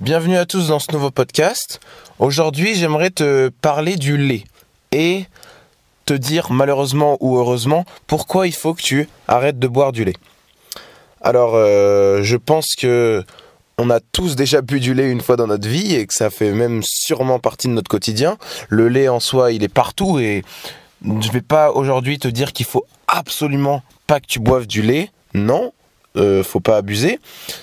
Bienvenue à tous dans ce nouveau podcast. Aujourd'hui, j'aimerais te parler du lait et te dire malheureusement ou heureusement pourquoi il faut que tu arrêtes de boire du lait. Alors, euh, je pense que on a tous déjà bu du lait une fois dans notre vie et que ça fait même sûrement partie de notre quotidien. Le lait en soi, il est partout et je vais pas aujourd'hui te dire qu'il faut absolument pas que tu boives du lait. Non, euh, faut pas abuser.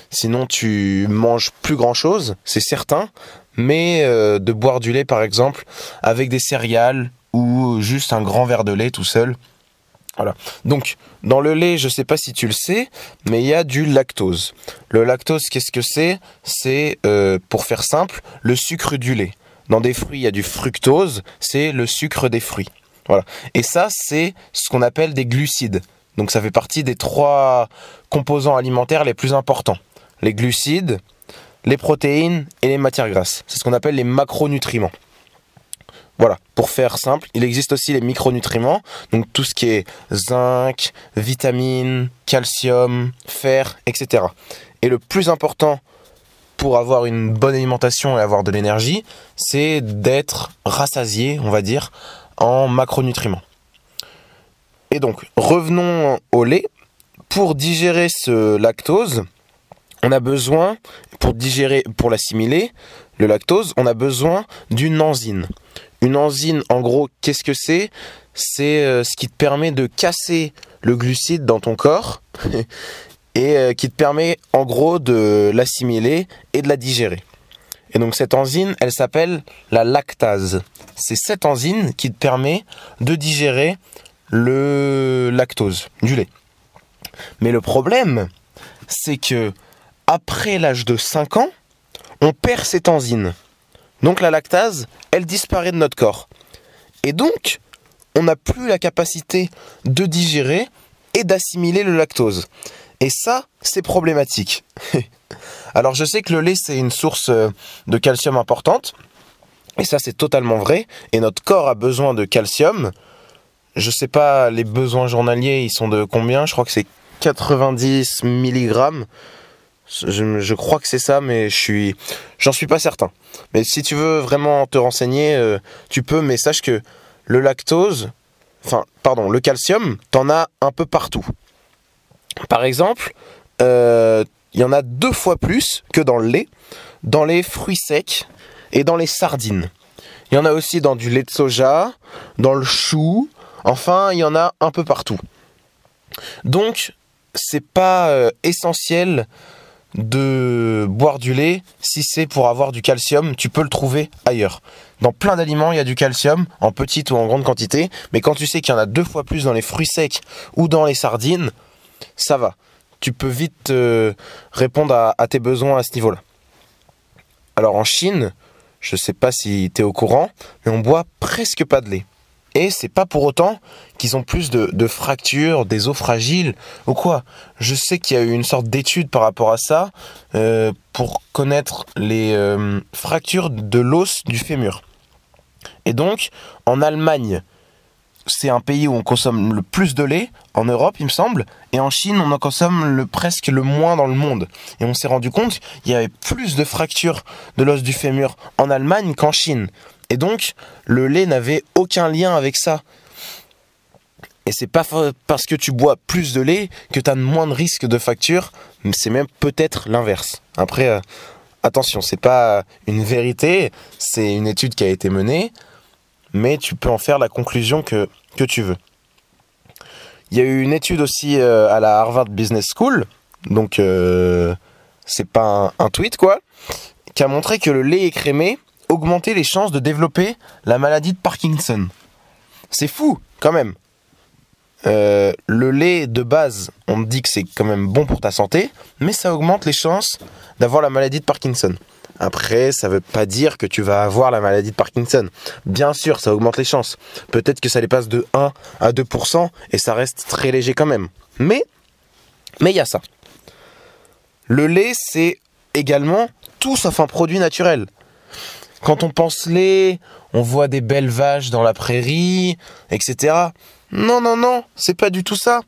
Sinon, tu manges plus grand chose, c'est certain. Mais euh, de boire du lait, par exemple, avec des céréales ou juste un grand verre de lait tout seul. Voilà. Donc, dans le lait, je sais pas si tu le sais, mais il y a du lactose. Le lactose, qu'est-ce que c'est? C'est, euh, pour faire simple, le sucre du lait. Dans des fruits, il y a du fructose, c'est le sucre des fruits. Voilà. Et ça, c'est ce qu'on appelle des glucides. Donc ça fait partie des trois composants alimentaires les plus importants. Les glucides, les protéines et les matières grasses. C'est ce qu'on appelle les macronutriments. Voilà, pour faire simple, il existe aussi les micronutriments, donc tout ce qui est zinc, vitamines, calcium, fer, etc. Et le plus important pour avoir une bonne alimentation et avoir de l'énergie, c'est d'être rassasié, on va dire, en macronutriments. Et donc, revenons au lait. Pour digérer ce lactose, on a besoin, pour digérer, pour l'assimiler, le lactose, on a besoin d'une enzyme. Une enzyme, en gros, qu'est-ce que c'est? C'est euh, ce qui te permet de casser le glucide dans ton corps et euh, qui te permet, en gros, de l'assimiler et de la digérer. Et donc cette enzyme, elle s'appelle la lactase. C'est cette enzyme qui te permet de digérer le lactose du lait. Mais le problème, c'est que après l'âge de 5 ans, on perd cette enzyme. Donc la lactase, elle disparaît de notre corps. Et donc, on n'a plus la capacité de digérer et d'assimiler le lactose. Et ça, c'est problématique. Alors je sais que le lait, c'est une source euh, de calcium importante. Et ça, c'est totalement vrai. Et notre corps a besoin de calcium je sais pas, les besoins journaliers, ils sont de combien Je crois que c'est 90 mg. Je, crois que c'est ça, mais je suis, j'en suis pas certain. Mais si tu veux vraiment te renseigner, euh, tu peux, mais sache que le lactose, enfin, pardon, le calcium, t'en as un peu partout. Par exemple, euh, il y en a deux fois plus que dans le lait, dans les fruits secs et dans les sardines. Il y en a aussi dans du lait de soja, dans le chou, Enfin, il y en a un peu partout. Donc, c'est pas euh, essentiel de boire du lait si c'est pour avoir du calcium, tu peux le trouver ailleurs. Dans plein d'aliments, il y a du calcium, en petite ou en grande quantité, mais quand tu sais qu'il y en a deux fois plus dans les fruits secs ou dans les sardines, ça va. Tu peux vite euh, répondre à, tes besoins à ce niveau-là. Alors en Chine, je sais pas si tu es au courant, mais on boit presque pas de lait. Et c'est pas pour autant qu'ils ont plus de, fractures, des os fragiles ou quoi. Je sais qu'il y a eu une sorte d'étude par rapport à ça euh, pour connaître les euh, fractures de l'os du fémur. Et donc, en Allemagne, c'est un pays où on consomme le plus de lait, en Europe il me semble, et en Chine on en consomme presque le moins dans le monde. Et on s'est rendu compte qu'il y avait plus de fractures de l'os du fémur en Allemagne qu'en Chine. Et donc, le lait n'avait aucun lien avec ça. Et c'est pas parce que tu bois plus de lait que tu as moins de risques de facture, c'est même peut-être l'inverse. Après, euh, attention, c'est pas une vérité, c'est une étude qui a été menée, mais tu peux en faire la conclusion que, que tu veux. Il y a eu une étude aussi euh, à la Harvard Business School, donc euh, c'est pas un, un, tweet quoi, qui a montré que le lait écrémé augmenter les chances de développer la maladie de Parkinson. C'est fou, quand même. Euh, le lait de base, on dit que c'est quand même bon pour ta santé, mais ça augmente les chances d'avoir la maladie de Parkinson. Après, ça veut pas dire que tu vas avoir la maladie de Parkinson. Bien sûr, ça augmente les chances. Peut-être que ça les passe de 1 à 2% et ça reste très léger quand même. Mais, mais il y a ça. Le lait, c'est également tout sauf un produit naturel. Quand on pense lait, on voit des belles vaches dans la prairie, etc. Non, non, non, c'est pas du tout ça.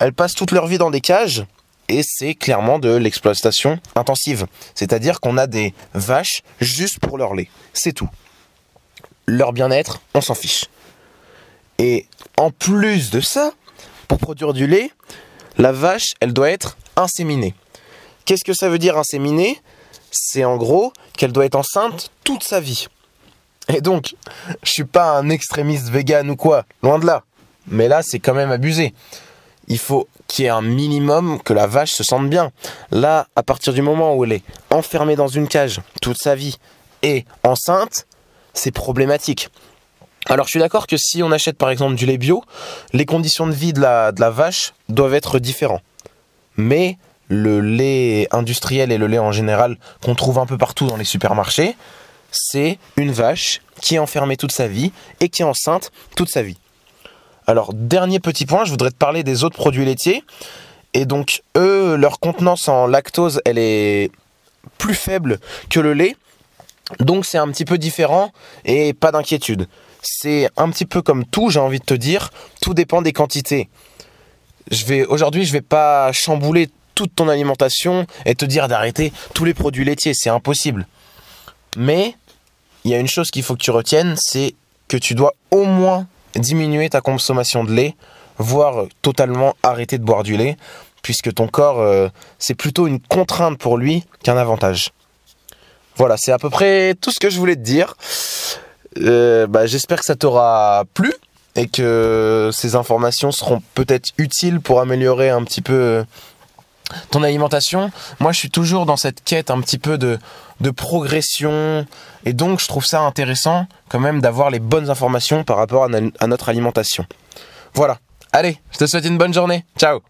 Elles passent toute leur vie dans des cages et c'est clairement de l'exploitation intensive. C'est-à-dire qu'on a des vaches juste pour leur lait. C'est tout. Leur bien-être, on s'en fiche. Et en plus de ça, pour produire du lait, la vache, elle doit être inséminée. Qu'est-ce que ça veut dire inséminée? C'est en gros qu'elle doit être enceinte toute sa vie. Et donc, je suis pas un extrémiste vegan ou quoi, loin de là. Mais là, c'est quand même abusé. Il faut qu'il y ait un minimum que la vache se sente bien. Là, à partir du moment où elle est enfermée dans une cage toute sa vie et enceinte, c'est problématique. Alors je suis d'accord que si on achète par exemple du lait bio, les conditions de vie de la, de la vache doivent être différentes. Mais le lait industriel et le lait en général qu'on trouve un peu partout dans les supermarchés, c'est une vache qui est enfermée toute sa vie et qui est enceinte toute sa vie. Alors, dernier petit point, je voudrais te parler des autres produits laitiers. Et donc, eux, leur contenance en lactose, elle est plus faible que le lait. Donc, c'est un petit peu différent et pas d'inquiétude. C'est un petit peu comme tout, j'ai envie de te dire. Tout dépend des quantités. Je vais, aujourd'hui, je vais pas chambouler toute ton alimentation et te dire d'arrêter tous les produits laitiers. C'est impossible. Mais, il y a une chose qu'il faut que tu retiennes, c'est que tu dois au moins diminuer ta consommation de lait, voire totalement arrêter de boire du lait, puisque ton corps, euh, c'est plutôt une contrainte pour lui qu'un avantage. Voilà, c'est à peu près tout ce que je voulais te dire. Euh, bah, J'espère que ça t'aura plu et que ces informations seront peut-être utiles pour améliorer un petit peu euh, ton alimentation. Moi, je suis toujours dans cette quête un petit peu de, de progression. Et donc, je trouve ça intéressant quand même d'avoir les bonnes informations par rapport à, à notre alimentation. Voilà. Allez, je te souhaite une bonne journée. Ciao